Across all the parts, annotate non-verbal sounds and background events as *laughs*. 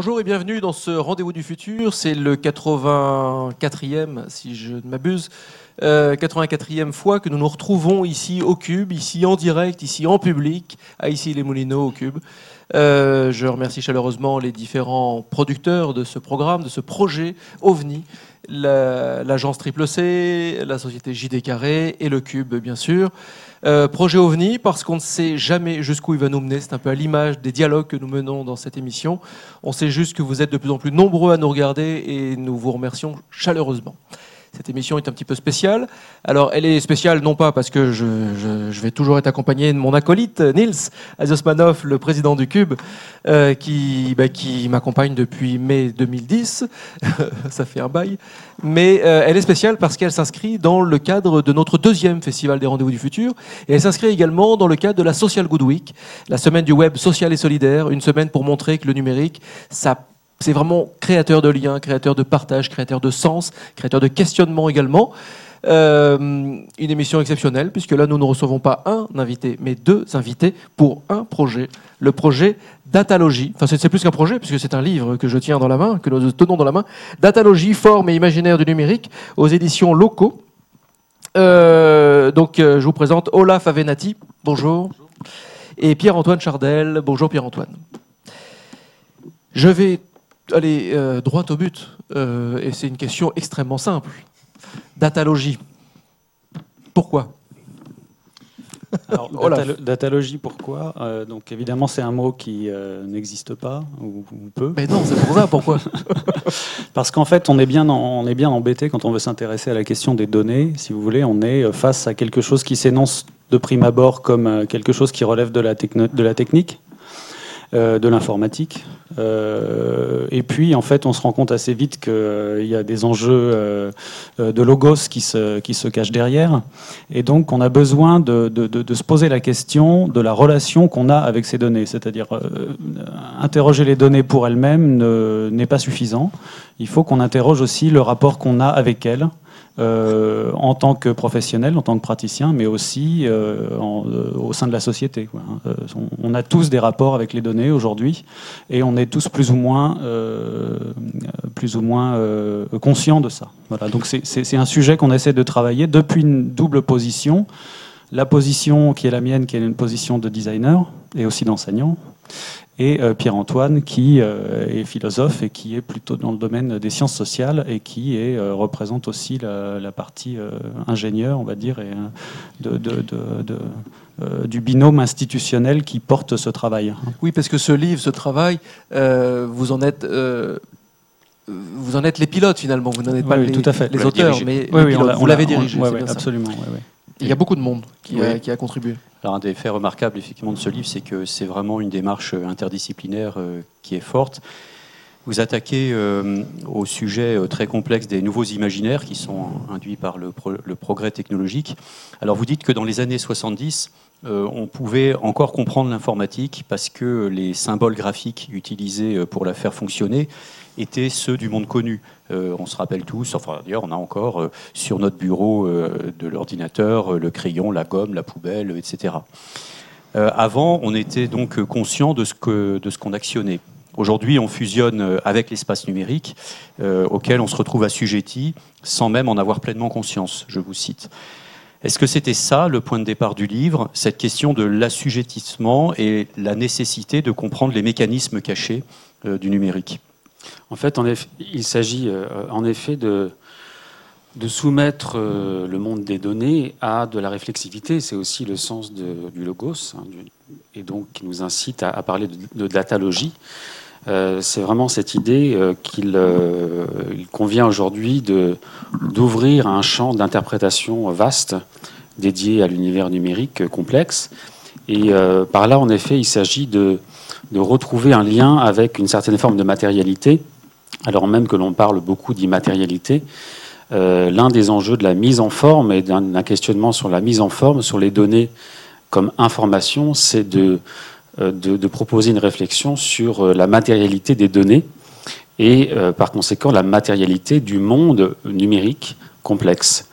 Bonjour et bienvenue dans ce rendez-vous du futur. C'est le 84e, si je ne m'abuse, 84e euh, fois que nous nous retrouvons ici au Cube, ici en direct, ici en public, à ici les Moulineaux au Cube. Euh, je remercie chaleureusement les différents producteurs de ce programme, de ce projet OVNI, l'agence Triple C, la société JD Carré et le Cube, bien sûr. Euh, projet OVNI, parce qu'on ne sait jamais jusqu'où il va nous mener. C'est un peu à l'image des dialogues que nous menons dans cette émission. On sait juste que vous êtes de plus en plus nombreux à nous regarder et nous vous remercions chaleureusement. Cette émission est un petit peu spéciale. Alors, elle est spéciale non pas parce que je, vais toujours être accompagné de mon acolyte, Nils Azosmanov, le président du Cube, euh, qui, bah, qui m'accompagne depuis mai 2010. *laughs* Ça fait un bail. Mais euh, elle est spéciale parce qu'elle s'inscrit dans le cadre de notre deuxième festival des rendez-vous du futur. Et elle s'inscrit également dans le cadre de la Social Good Week, la semaine du web social et solidaire, une semaine pour montrer que le numérique, ça c'est vraiment créateur de liens, créateur de partage, créateur de sens, créateur de questionnement également. Euh, une émission exceptionnelle, puisque là, nous ne recevons pas un invité, mais deux invités pour un projet. Le projet Datalogie. Enfin, c'est plus qu'un projet, puisque c'est un livre que je tiens dans la main, que nous tenons dans la main. Datalogie, forme et imaginaire du numérique, aux éditions locaux. Euh, donc, euh, je vous présente Olaf Avenatti. Bonjour. Bonjour. Et Pierre-Antoine Chardel. Bonjour, Pierre-Antoine. Je vais aller euh, droit au but. Euh, et c'est une question extrêmement simple. Datalogie. Pourquoi Alors, datalogie, pourquoi? Euh, Donc évidemment, c'est un mot qui n'existe pas ou, peu. Mais non, c'est pour ça. Pourquoi? *laughs* Parce qu'en fait, on est bien, on est bien embêté quand on veut s'intéresser à la question des données. Si vous voulez, on est face à quelque chose qui s'énonce de prime abord comme quelque chose qui relève de la, de la technique, euh, de l'informatique. Euh, et puis, en fait, on se rend compte assez vite qu'il euh, y a des enjeux de logos qui se, qui se cachent derrière. Et donc, on a besoin de, de, se poser la question de la relation qu'on a avec ces données. C'est-à-dire, interroger les données pour elles-mêmes n'est pas suffisant. Il faut qu'on interroge aussi le rapport qu'on a avec elles. Euh, en tant que professionnel, en tant que praticien, mais aussi euh, euh, au sein de la société. Hein. On, a tous des rapports avec les données aujourd'hui et on est tous plus ou moins, plus ou moins conscients de ça. Voilà. Donc c'est un sujet qu'on essaie de travailler depuis une double position. La position qui est la mienne, qui est une position de designer et aussi d'enseignant, et euh, Pierre-Antoine qui euh, est philosophe et qui est plutôt dans le domaine des sciences sociales et qui est, euh, représente aussi la, partie ingénieur, on va dire, et, de, du binôme institutionnel qui porte ce travail. Oui, parce que ce livre, ce travail, vous en êtes vous en êtes les pilotes finalement, vous n'en êtes pas les, tout à fait. les auteurs, mais vous l'avez dirigé. absolument. Il y a beaucoup de monde qui, a, contribué. Alors un des faits remarquables effectivement de ce livre, c'est que c'est vraiment une démarche interdisciplinaire euh, qui est forte. Vous attaquez euh, au sujet très complexe des nouveaux imaginaires qui sont induits par le, progrès technologique. Alors vous dites que dans les années 70, on pouvait encore comprendre l'informatique parce que les symboles graphiques utilisés pour la faire fonctionner étaient ceux du monde connu. Euh, on se rappelle tous, enfin d'ailleurs on a encore euh, sur notre bureau euh, de l'ordinateur le crayon, la gomme, la poubelle, etc. avant, on était donc conscient de ce qu'on actionnait. Aujourd'hui, on fusionne avec l'espace numérique auquel on se retrouve assujetti sans même en avoir pleinement conscience, je vous cite. Est-ce que c'était ça le point de départ du livre, cette question de l'assujettissement et la nécessité de comprendre les mécanismes cachés du numérique? En fait, il s'agit euh, en effet de, soumettre euh, le monde des données à de la réflexivité. C'est aussi le sens du logos, hein, et donc qui nous incite à, parler de, datalogie. Euh, c'est vraiment cette idée qu'il convient aujourd'hui d'ouvrir un champ d'interprétation vaste dédié à l'univers numérique complexe. Et par là, en effet, il s'agit de de retrouver un lien avec une certaine forme de matérialité, alors même que l'on parle beaucoup d'immatérialité. Euh, l'un des enjeux de la mise en forme et d'un questionnement sur la mise en forme, sur les données comme information, c'est de, euh, de, proposer une réflexion sur euh, la matérialité des données et par conséquent la matérialité du monde numérique complexe.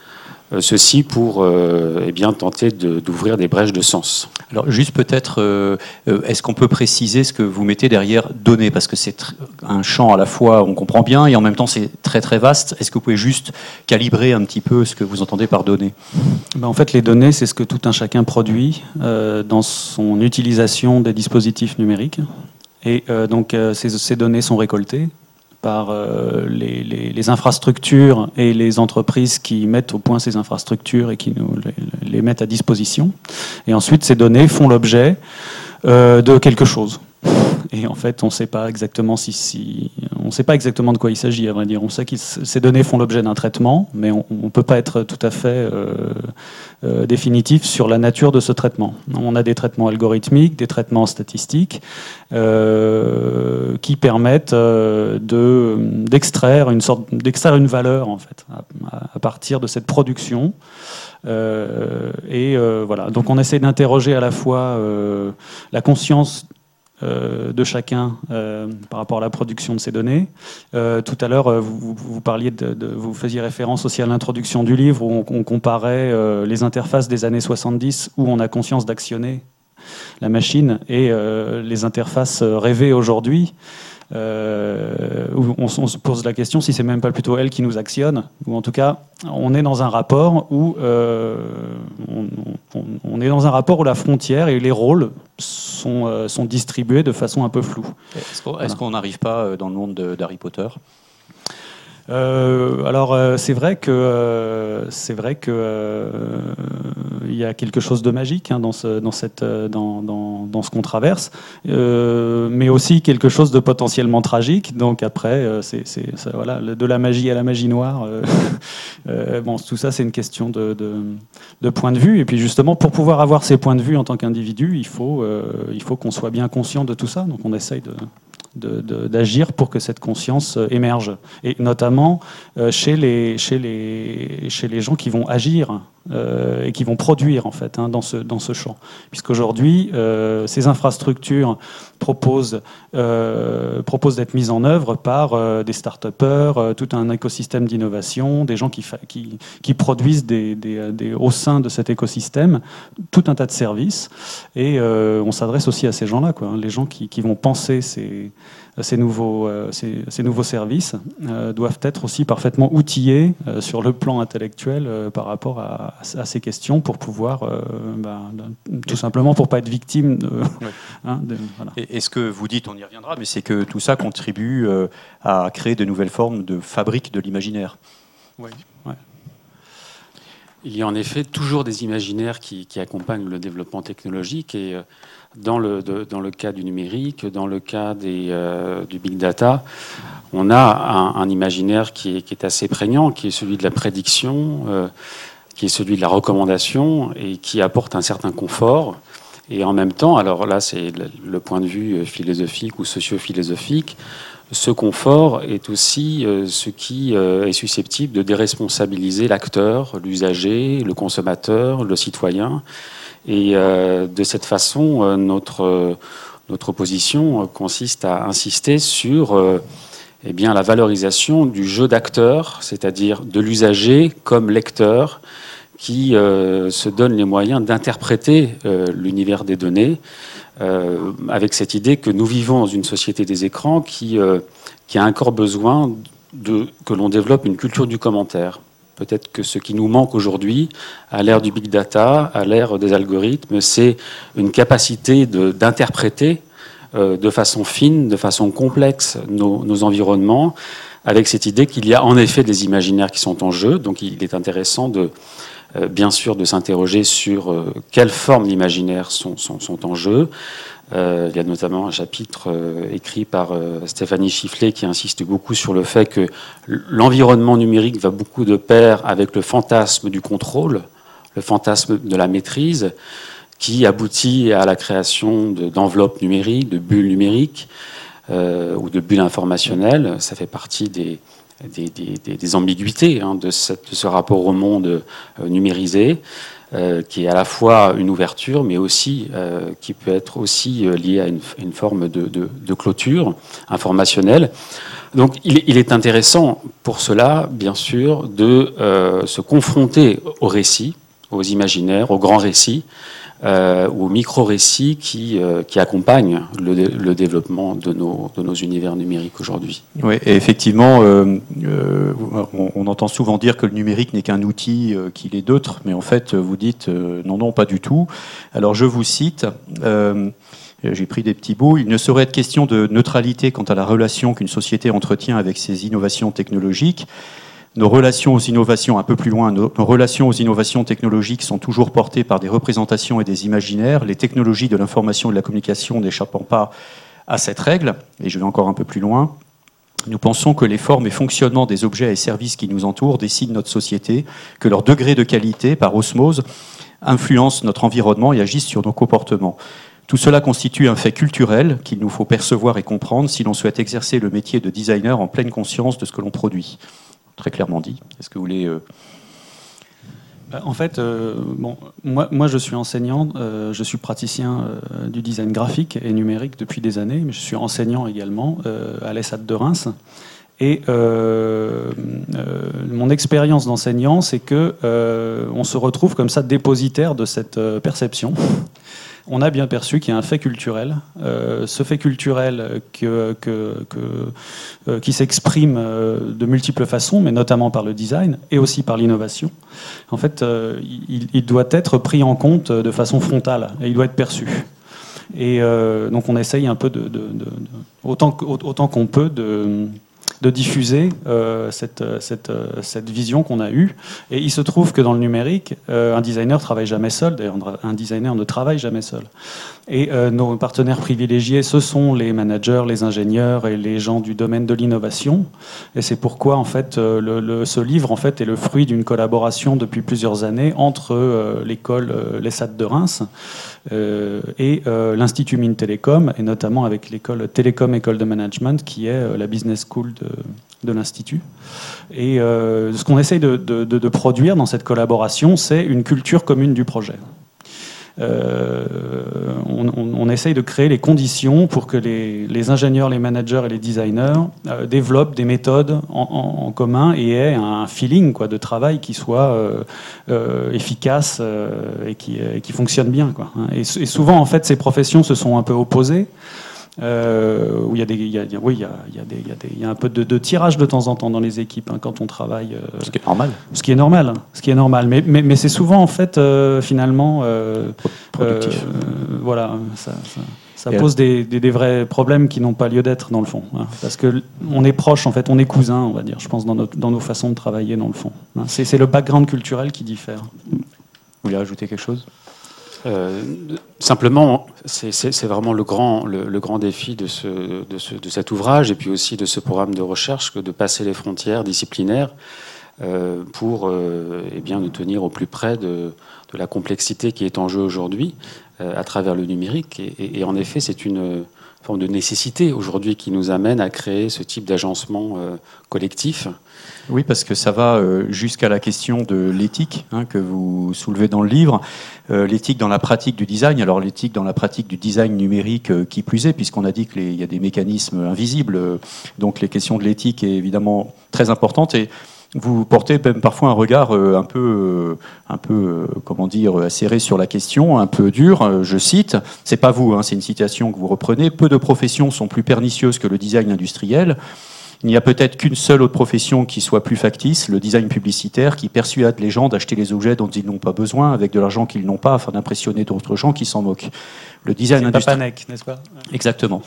Euh, ceci pour euh, eh bien, tenter d'ouvrir des brèches de sens. Alors juste peut-être, euh, est-ce qu'on peut préciser ce que vous mettez derrière données? Parce que c'est un champ à la fois, on comprend bien, et en même temps c'est très très vaste. Est-ce que vous pouvez juste calibrer un petit peu ce que vous entendez par données? Ben, En fait, les données, c'est ce que tout un chacun produit dans son utilisation des dispositifs numériques. Et donc ces, ces données sont récoltées par euh, les, infrastructures et les entreprises qui mettent au point ces infrastructures et qui nous les, mettent à disposition. Et ensuite, ces données font l'objet euh, de quelque chose. Et en fait, on ne sait pas exactement si, on sait pas exactement de quoi il s'agit. À vrai dire, on sait que ces données font l'objet d'un traitement, mais on ne peut pas être tout à fait euh, euh, définitif sur la nature de ce traitement. On a des traitements algorithmiques, des traitements statistiques euh, qui permettent de d'extraire une sorte d'extraire une valeur en fait à, partir de cette production. et voilà. Donc on essaie d'interroger à la fois la conscience euh, de chacun euh, par rapport à la production de ces données. Euh, tout à l'heure, vous, parliez de, vous faisiez référence aussi à l'introduction du livre où on, comparait les interfaces des années 70 où on a conscience d'actionner la machine et les interfaces rêvées aujourd'hui. Euh, où on, se pose la question si c'est même pas plutôt elle qui nous actionne, ou en tout cas, on est dans un rapport où euh, on, est dans un rapport où la frontière et les rôles sont, euh, sont distribués de façon un peu floue. Est-ce qu'on n'arrive pas dans le monde d'Harry Potter? Euh, alors euh, c'est vrai que euh, c'est vrai que il y a quelque chose de magique hein, dans ce dans cette dans, dans, dans ce qu'on traverse, mais aussi quelque chose de potentiellement tragique. Donc après c'est voilà de la magie à la magie noire. *laughs* bon tout ça c'est une question de, de, de, point de vue et puis justement pour pouvoir avoir ces points de vue en tant qu'individu il faut il faut qu'on soit bien conscient de tout ça. Donc on essaye de d'agir pour que cette conscience euh, émerge. Et notamment euh, chez les, chez, les, chez les gens qui vont agir euh, et qui vont produire en fait hein, dans, ce, dans ce champ. Puisqu'aujourd'hui, ces infrastructures proposent, proposent d'être mises en œuvre par des start-upers, tout un écosystème d'innovation, des gens qui, qui, produisent au sein de cet écosystème tout un tas de services. Et on s'adresse aussi à ces gens-là, hein, les gens qui, qui vont penser ces ces nouveaux, euh, ces, nouveaux services euh, doivent être aussi parfaitement outillés euh, sur le plan intellectuel par rapport à, ces questions pour pouvoir, bah, tout simplement pour pas être victime de. *laughs* Hein, Et, ce que vous dites, on y reviendra, mais c'est que tout ça contribue à créer de nouvelles formes de fabrique de l'imaginaire. Oui. Il y a en effet toujours des imaginaires qui, qui accompagnent le développement technologique et dans le, dans le cas du numérique, dans le cas euh, du big data, on a un, imaginaire qui est, qui est, assez prégnant, qui est celui de la prédiction, euh, qui est celui de la recommandation et qui apporte un certain confort. Et en même temps, alors là c'est le, point de vue euh, philosophique ou socio-philosophique, ce confort est aussi ce qui est susceptible de déresponsabiliser l'acteur, l'usager, le consommateur, le citoyen. Et euh, de cette façon, euh, notre, notre position consiste à insister sur eh bien, la valorisation du jeu d'acteur, c'est-à-dire de l'usager comme lecteur qui se donne les moyens d'interpréter l'univers des données, avec cette idée que nous vivons dans une société des écrans qui, a encore besoin que l'on développe une culture du commentaire. Peut-être que ce qui nous manque aujourd'hui, à l'ère du big data, à l'ère des algorithmes, c'est une capacité d'interpréter euh, de façon fine, de façon complexe nos, environnements, avec cette idée qu'il y a en effet des imaginaires qui sont en jeu. Donc il est intéressant de, euh, bien sûr, de s'interroger sur euh, quelles formes d'imaginaires sont, en jeu, euh, il y a notamment un chapitre euh, écrit par euh, Stéphanie Chifflet qui insiste beaucoup sur le fait que l'environnement numérique va beaucoup de pair avec le fantasme du contrôle, le fantasme de la maîtrise, qui aboutit à la création d'enveloppes numériques, de bulles numériques ou de bulles informationnelles. Ça fait partie des, des, ambiguïtés hein, de, ce rapport au monde numérisé. Euh, qui est à la fois une ouverture, mais aussi euh, qui peut être aussi euh, lié à une, forme de, clôture informationnelle. Donc il, est intéressant pour cela, bien sûr, de euh, se confronter aux récits, aux imaginaires, aux grands récits, euh, aux micro-récits qui, euh, qui accompagnent le, développement de nos, de nos univers numériques aujourd'hui. Oui, effectivement, on, on, entend souvent dire que le numérique n'est qu'un outil, qu'il est d'autres, mais en fait, vous dites non, non, pas du tout. Alors je vous cite. Euh, j'ai pris des petits bouts. Il ne saurait être question de neutralité quant à la relation qu'une société entretient avec ses innovations technologiques. Nos relations aux innovations, un peu plus loin, nos, relations aux innovations technologiques sont toujours portées par des représentations et des imaginaires, les technologies de l'information et de la communication n'échappant pas à cette règle. Et je vais encore un peu plus loin. Nous pensons que les formes et fonctionnements des objets et services qui nous entourent décident notre société, que leur degré de qualité, par osmose, influence notre environnement et agissent sur nos comportements. Tout cela constitue un fait culturel qu'il nous faut percevoir et comprendre si l'on souhaite exercer le métier de designer en pleine conscience de ce que l'on produit. Très clairement dit. Est-ce que vous voulez... Euh, bah, en fait, euh, moi, je suis enseignant, euh, je suis praticien du design graphique et numérique depuis des années, mais je suis enseignant également à l'ESAT de Reims. Et mon expérience d'enseignant, c'est que on se retrouve comme ça dépositaire de cette perception on a bien perçu qu'il y a un fait culturel. Euh, ce fait culturel euh, qui s'exprime euh, de multiples façons, mais notamment par le design et aussi par l'innovation, en fait, il, doit être pris en compte de façon frontale et il doit être perçu. Et donc on essaye un peu de, autant, autant qu'on peut de de diffuser euh, cette, cette, cette, vision qu'on a eue. Et il se trouve que dans le numérique, euh, un designer travaille jamais seul. D'ailleurs, un designer ne travaille jamais seul. Et euh, nos partenaires privilégiés, ce sont les managers, les ingénieurs et les gens du domaine de l'innovation. Et c'est pourquoi, en fait, le, ce livre en fait, est le fruit d'une collaboration depuis plusieurs années entre l'école l'ESAT de Reims et l'Institut Mines Télécom, et notamment avec l'école Télécom École de Management, qui est la business school de l'Institut. Et euh, ce qu'on essaye de, produire dans cette collaboration, c'est une culture commune du projet. Euh, on, essaye de créer les conditions pour que les, ingénieurs, les managers et les designers euh, développent des méthodes en, commun et aient un feeling quoi, de travail qui soit efficace et qui, qui, fonctionne bien. Quoi. Et, et, souvent, en fait, ces professions se sont un peu opposées. Euh, où il y a des, il y a, oui, il y a, il y a, des, il y a, des, il y a un peu de, de, tirage de temps en temps dans les équipes hein, quand on travaille. Euh, ce qui est normal. Ce qui est normal, ce qui est normal. Mais, mais, mais c'est souvent en fait euh, finalement productif. voilà, ça, ça, ça pose des, des, des, vrais problèmes qui n'ont pas lieu d'être dans le fond, hein, parce que on est proche en fait, on est cousins, on va dire. Je pense dans, notre, dans nos façons de travailler dans le fond. Hein. C'est le background culturel qui diffère. Vous voulez rajouter quelque chose? Euh, simplement, c'est vraiment le grand, défi de, ce, de, ce, de, cet ouvrage et puis aussi de ce programme de recherche que de passer les frontières disciplinaires euh, pour euh, eh bien, nous tenir au plus près de, la complexité qui est en jeu aujourd'hui à travers le numérique. Et, en effet, c'est une forme de nécessité aujourd'hui qui nous amène à créer ce type d'agencement collectif oui, parce que ça va euh, jusqu'à la question de l'éthique hein, que vous soulevez dans le livre. Euh, l'éthique dans la pratique du design. Alors l'éthique dans la pratique du design numérique, euh, qui plus est, puisqu'on a dit qu'il y a des mécanismes invisibles. donc les questions de l'éthique est évidemment très importante et vous portez même parfois un regard un peu, un peu, comment dire, acéré sur la question, un peu dur. Je cite, c'est pas vous, hein, c'est une citation que vous reprenez. Peu de professions sont plus pernicieuses que le design industriel. Il n'y a peut-être qu'une seule autre profession qui soit plus factice, le design publicitaire, qui persuade les gens d'acheter les objets dont ils n'ont pas besoin avec de l'argent qu'ils n'ont pas afin d'impressionner d'autres gens qui s'en moquent. Le design industriel. n'est-ce pas? Exactement.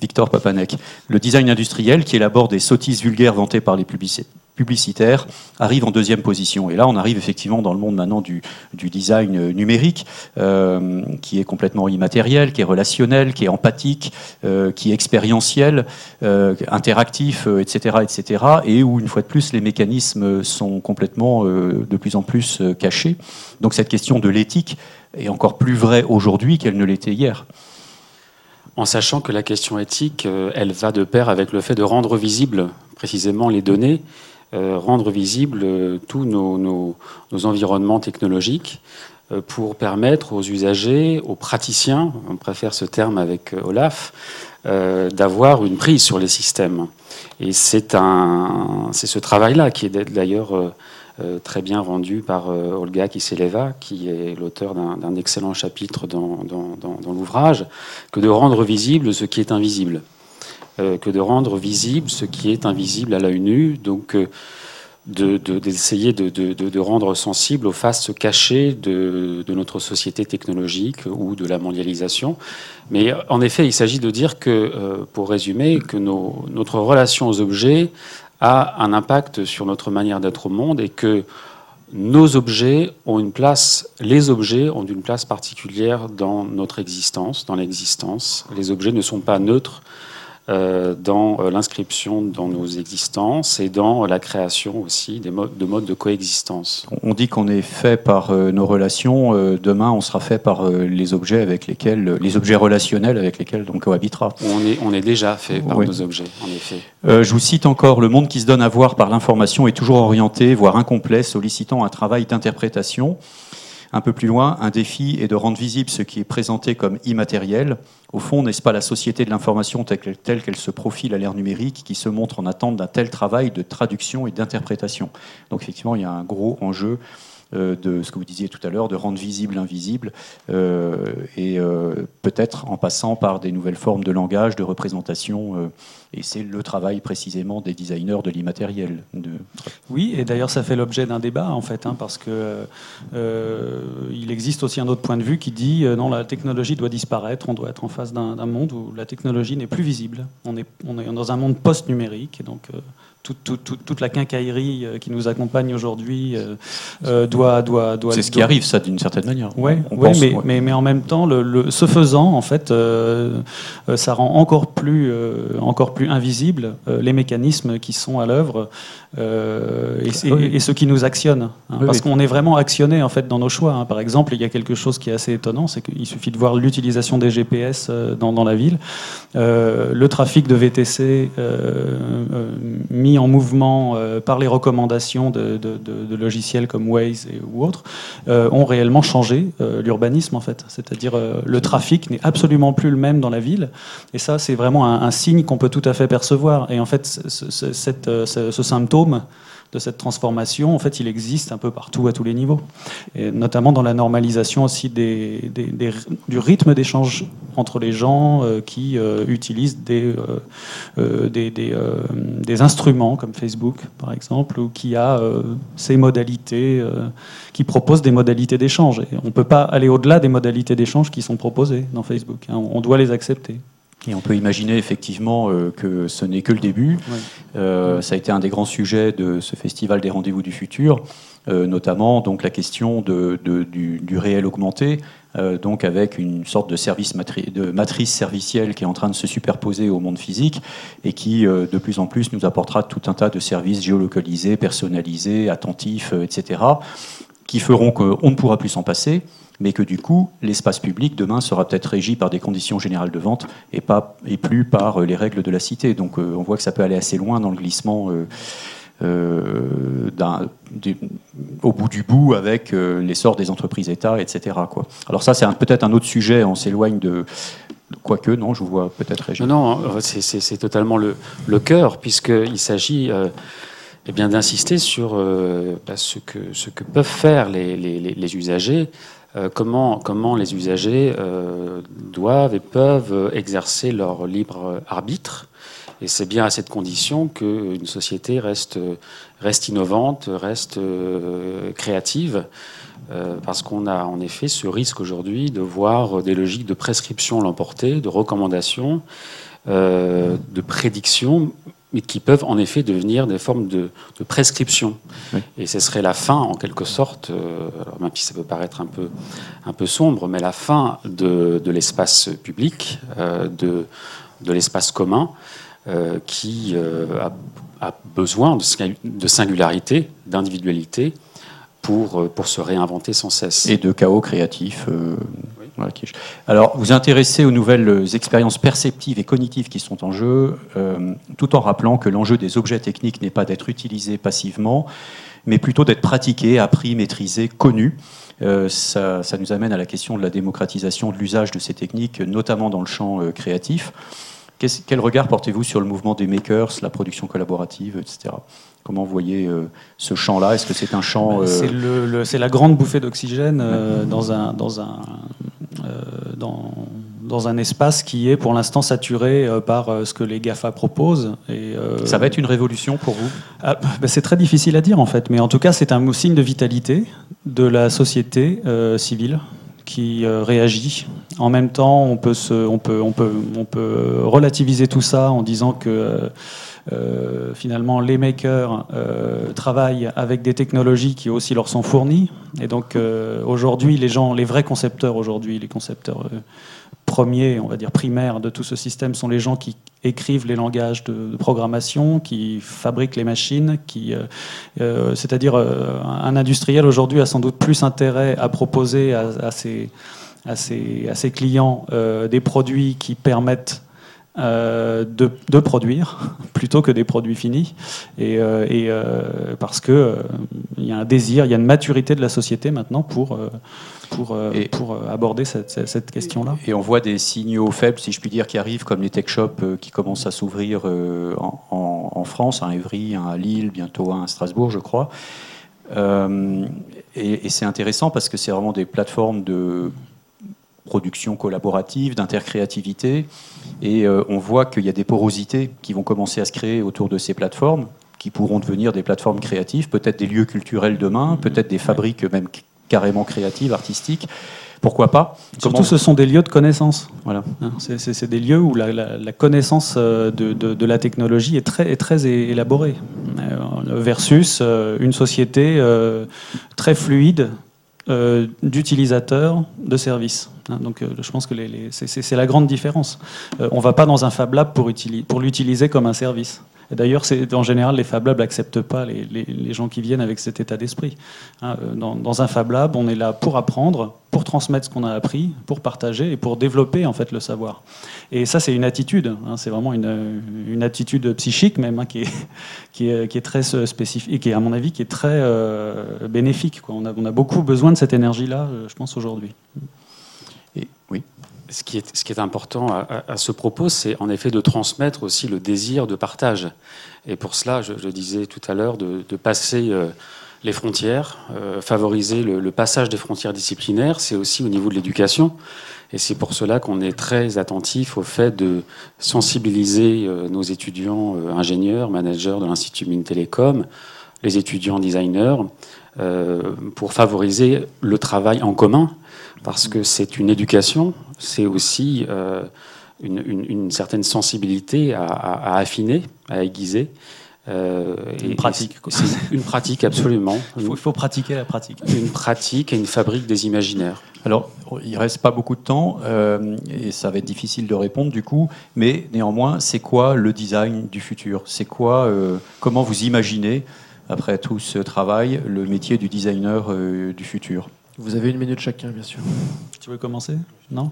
Victor Papanek. Le design industriel qui élabore des sottises vulgaires vantées par les publicités publicitaire arrive en deuxième position. Et là, on arrive effectivement dans le monde maintenant du, design numérique, euh, qui est complètement immatériel, qui est relationnel, qui est empathique, euh, qui est expérientiel, euh, interactif, etc., etc., et où, une fois de plus, les mécanismes sont complètement de plus en plus cachés. Donc cette question de l'éthique est encore plus vraie aujourd'hui qu'elle ne l'était hier. En sachant que la question éthique, elle va de pair avec le fait de rendre visibles précisément les données rendre visibles tous nos, environnements technologiques pour permettre aux usagers, aux praticiens, on préfère ce terme avec Olaf, d'avoir une prise sur les systèmes. Et c'est ce travail-là qui est d'ailleurs euh, très bien rendu par euh, Olga Kiseleva, qui est l'auteur d'un excellent chapitre dans, l'ouvrage, que de rendre visible ce qui est invisible. Euh, que de rendre visible ce qui est invisible à l'œil nu. Donc, d'essayer de, de, rendre sensible aux faces cachées de, notre société technologique ou de la mondialisation. Mais en effet, il s'agit de dire que, pour résumer, que nos, notre relation aux objets a un impact sur notre manière d'être au monde et que nos objets ont une place, les objets ont une place particulière dans notre existence, dans l'existence. Les objets ne sont pas neutres euh, dans euh, l'inscription dans nos existences et dans la création aussi des modes, de modes de coexistence. On dit qu'on est fait par euh, nos relations, demain on sera fait par les objets avec lesquels, les objets relationnels avec lesquels on cohabitera. On est, on est déjà fait par nos objets, en effet. je vous cite encore, le monde qui se donne à voir par l'information est toujours orienté, voire incomplet, sollicitant un travail d'interprétation. Un peu plus loin, un défi est de rendre visible ce qui est présenté comme immatériel. Au fond, n'est-ce pas la société de l'information telle qu'elle se profile à l'ère numérique qui se montre en attente d'un tel travail de traduction et d'interprétation? Donc effectivement, il y a un gros enjeu de ce que vous disiez tout à l'heure, de rendre visible l'invisible, euh, et euh, peut-être en passant par des nouvelles formes de langage, de représentation. et c'est le travail précisément des designers de l'immatériel. Oui, et d'ailleurs ça fait l'objet d'un débat en fait, hein, parce que il existe aussi un autre point de vue qui dit non, la technologie doit disparaître, on doit être en face d'un monde où la technologie n'est plus visible. On est, on est dans un monde post-numérique, donc toute, la quincaillerie euh, qui nous accompagne aujourd'hui euh, euh, doit, doit, doit. C'est ce qui arrive, ça, d'une certaine manière. Oui, ouais, mais, mais, mais, en même temps, le, ce faisant, en fait, ça rend encore plus, encore plus invisible les mécanismes qui sont à l'œuvre et, et, ce qui nous actionne. Hein, parce qu'on est vraiment actionné en fait dans nos choix. Hein. Par exemple, il y a quelque chose qui est assez étonnant, c'est qu'il suffit de voir l'utilisation des GPS dans, dans, la ville, le trafic de VTC mis en mouvement euh, par les recommandations de, logiciels comme Waze ou autres, euh, ont réellement changé euh, l'urbanisme en fait. C'est-à-dire le trafic n'est absolument plus le même dans la ville. Et ça, c'est vraiment un, signe qu'on peut tout à fait percevoir. Et en fait, ce symptôme de cette transformation, en fait, il existe un peu partout, à tous les niveaux, et notamment dans la normalisation aussi du rythme d'échange entre les gens euh, qui euh, utilisent des, euh, des, instruments comme Facebook, par exemple, ou qui a ces modalités, qui proposent des modalités d'échange. on ne peut pas aller au-delà des modalités d'échange qui sont proposées dans Facebook. Hein. on doit les accepter. Et on peut imaginer effectivement euh, que ce n'est que le début. Euh, ça a été un des grands sujets de ce festival des rendez-vous du futur, euh, notamment donc la question de, du, réel augmenté, donc avec une sorte de, service de matrice servicielle qui est en train de se superposer au monde physique et qui de plus en plus nous apportera tout un tas de services géolocalisés, personnalisés, attentifs, etc., qui feront qu'on ne pourra plus s'en passer mais que du coup, l'espace public demain sera peut-être régi par des conditions générales de vente et, pas, et plus par euh, les règles de la cité. Donc euh, on voit que ça peut aller assez loin dans le glissement euh, au bout du bout avec l'essor des entreprises-États, etc. Quoi. Alors ça, c'est peut-être un autre sujet, on s'éloigne de... Quoique, non, je vous vois peut-être. Non, non c'est totalement le, cœur, puisqu'il s'agit... Eh bien d'insister sur bah, ce, que, peuvent faire les, usagers comment, comment les usagers euh, doivent et peuvent exercer leur libre arbitre. Et c'est bien à cette condition qu'une société reste, reste innovante, reste euh, créative, parce qu'on a en effet ce risque aujourd'hui de voir des logiques de prescription l'emporter, de recommandation, de prédiction, mais qui peuvent en effet devenir des formes de, prescription. Et ce serait la fin, en quelque sorte, euh, même si ça peut paraître un peu, un peu sombre, mais la fin de, l'espace public, euh, de, de l'espace commun, euh, qui a, besoin de, singularité, d'individualité, pour, pour se réinventer sans cesse. Et de chaos créatif. Voilà. Alors, vous intéressez aux nouvelles expériences perceptives et cognitives qui sont en jeu, euh, tout en rappelant que l'enjeu des objets techniques n'est pas d'être utilisés passivement, mais plutôt d'être pratiqués, appris, maîtrisés, connus. Euh, ça, ça nous amène à la question de la démocratisation de l'usage de ces techniques, notamment dans le champ euh, créatif. Quel regard portez-vous sur le mouvement des makers, la production collaborative, etc. Comment vous voyez euh, ce champ-là? Est-ce que c'est un champ... euh, C'est la grande bouffée d'oxygène euh, dans, un, dans, un, euh, dans, dans un espace qui est pour l'instant saturé euh, par euh, ce que les GAFA proposent. Et, euh, Ça va être une révolution pour vous? Ah, bah, c'est très difficile à dire en fait, mais en tout cas c'est un signe de vitalité de la société euh, civile qui euh, réagit. En même temps, on peut, se, on, peut, on, peut, on peut relativiser tout ça en disant que euh, finalement les makers euh, travaillent avec des technologies qui aussi leur sont fournies. Et donc euh, aujourd'hui, les gens, les vrais concepteurs aujourd'hui, les concepteurs premiers, on va dire primaires de tout ce système sont les gens qui écrivent les langages de, programmation, qui fabriquent les machines, qui, c'est-à-dire un industriel aujourd'hui a sans doute plus intérêt à proposer à, ses, clients des produits qui permettent euh, de, de produire *laughs* plutôt que des produits finis et, euh, et, euh, parce que il y a un désir, il y a une maturité de la société maintenant pour pour, Et- pour aborder cette, question-là. Et on voit des signaux faibles, si je puis dire, qui arrivent, comme les tech shops qui commencent à s'ouvrir en, en- en France, un à Évry, un à Lille, bientôt un à Strasbourg, je crois. Et et c'est intéressant parce que c'est vraiment des plateformes de production collaborative, d'intercréativité. Et euh, on voit qu'il y a des porosités qui vont commencer à se créer autour de ces plateformes, qui pourront devenir des plateformes créatives, peut-être des lieux culturels demain, peut-être des fabriques même carrément créatives, artistiques. Pourquoi pas? Surtout, Comment- ce sont des lieux de connaissance. Voilà. Hein, C'est des lieux où la, la- la connaissance euh, de, de- de la technologie est très, est très élaborée, euh, versus une société très fluide euh, d'utilisateurs de services. Hein, donc, euh, je pense que les- c'est- la grande différence. Euh, on ne va pas dans un Fab Lab pour l'utiliser comme un service. D'ailleurs, en général, les Fab Labs n'acceptent pas les, les- gens qui viennent avec cet état d'esprit. Hein, euh, dans, un Fab Lab, on est là pour apprendre, pour transmettre ce qu'on a appris, pour partager et pour développer en fait le savoir. Et ça, c'est une attitude. hein, c'est vraiment une, une attitude psychique même hein, qui, est, *laughs* qui, est, qui est très spécifique et qui, à mon avis, qui est très euh, bénéfique. On, a, on a beaucoup besoin de cette énergie-là, euh, je pense aujourd'hui. Ce qui est, important à, ce propos, c'est en effet de transmettre aussi le désir de partage. Et pour cela, je, disais tout à l'heure, de, passer euh, les frontières, euh, favoriser le, passage des frontières disciplinaires, c'est aussi au niveau de l'éducation. Et c'est pour cela qu'on est très attentif au fait de sensibiliser euh, nos étudiants ingénieurs, managers de l'Institut Mines Télécom, les étudiants designers, euh, pour favoriser le travail en commun, parce que c'est une éducation, c'est aussi euh, une, une- une certaine sensibilité à, à- à affiner, à aiguiser. Euh, Une pratique, quoi. Une pratique, absolument. *laughs* Il faut, pratiquer la pratique. Une pratique et une fabrique des imaginaires. Alors, il reste pas beaucoup de temps euh, et ça va être difficile de répondre du coup. Mais néanmoins, c'est quoi le design du futur? C'est quoi euh, Comment vous imaginez, après tout ce travail, le métier du designer euh, du futur Vous avez une minute chacun, bien sûr. Tu veux commencer? Non?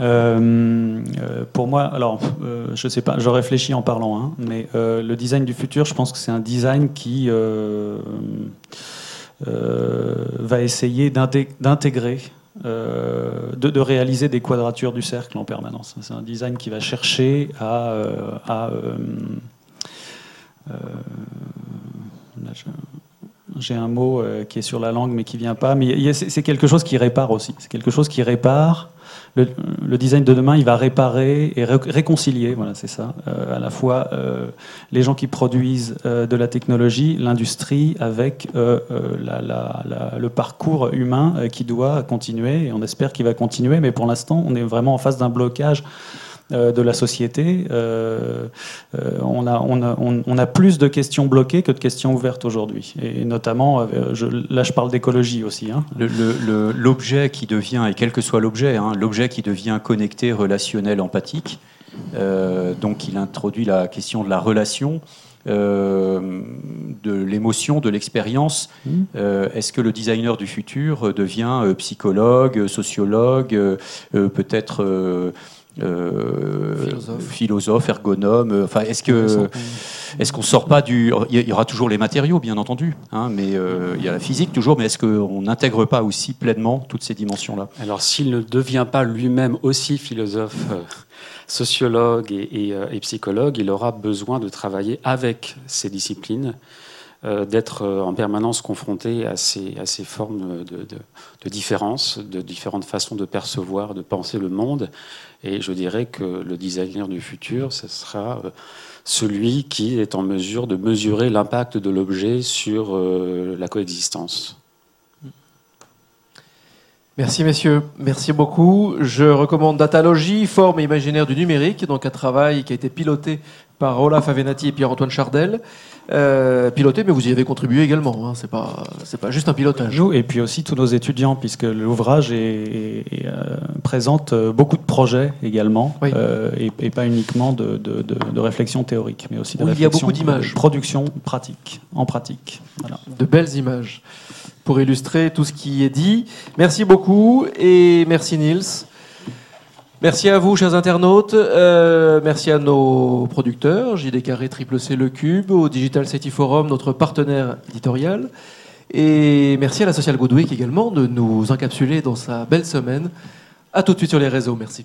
Euh, euh, Pour moi, alors, euh, je sais pas, je réfléchis en parlant, hein, mais euh, le design du futur, je pense que c'est un design qui euh, euh, va essayer d'inté- d'intégrer, euh, de, de réaliser des quadratures du cercle en permanence. C'est un design qui va chercher à. euh, euh, euh, j'ai un mot euh, qui est sur la langue mais qui vient pas. Mais c'est quelque chose qui répare aussi. C'est quelque chose qui répare. Le, design de demain, il va réparer et ré- réconcilier. Voilà, c'est ça. Euh, à la fois euh, les gens qui produisent de la technologie, l'industrie, avec le parcours humain qui doit continuer. Et on espère qu'il va continuer. Mais pour l'instant, on est vraiment en face d'un blocage de la société. Euh, euh, on, a, on, a, on- on a plus de questions bloquées que de questions ouvertes aujourd'hui. Et notamment, euh, je- là je parle d'écologie aussi. hein. L'objet qui devient, et quel que soit l'objet, hein, l'objet qui devient connecté, relationnel, empathique, euh, donc il introduit la question de la relation. euh, de l'émotion, de l'expérience. Mmh. Euh, Est-ce que le designer du futur devient euh, psychologue, sociologue, euh, euh, peut-être euh, Philosophe. philosophe, ergonome euh, Enfin, est-ce que est-ce qu'on sort pas du Il y aura toujours les matériaux, bien entendu, hein, mais euh, il y a la physique toujours. Mais est-ce qu'on n'intègre pas aussi pleinement toutes ces dimensions-là? Alors s'il ne devient pas lui-même aussi philosophe, euh, sociologue et, et, et psychologue, il aura besoin de travailler avec ces disciplines, d'être euh, en permanence confronté à ces, formes de, de, différences, de différentes façons de percevoir, de penser le monde. Et je dirais que le designer du futur, ce sera euh, celui qui est en mesure de mesurer l'impact de l'objet sur euh, la coexistence. Merci messieurs, merci beaucoup. Je recommande Datalogie, forme imaginaire du numérique, donc un travail qui a été piloté par Olaf Avenatti et Pierre-Antoine Chardel. Euh, piloté, mais vous y avez contribué également. Hein. C'est pas, c'est pas juste un pilotage. Nous, et puis aussi tous nos étudiants, puisque l'ouvrage est- est- est, euh, présente euh, beaucoup de projets également, Oui. euh, et, et pas uniquement de, de- de- de réflexion théorique, mais aussi de Oui, il y a réflexion, beaucoup d'images. production pratique, en pratique. Voilà. de belles images pour illustrer tout ce qui est dit. Merci beaucoup et merci Niels. Merci à vous, chers internautes. Euh, merci à nos producteurs, JD Carré, Triple C, Le Cube, au Digital City Forum, notre partenaire éditorial. Et merci à la Social Good Week également de nous encapsuler dans sa belle semaine. À tout de suite sur les réseaux. Merci.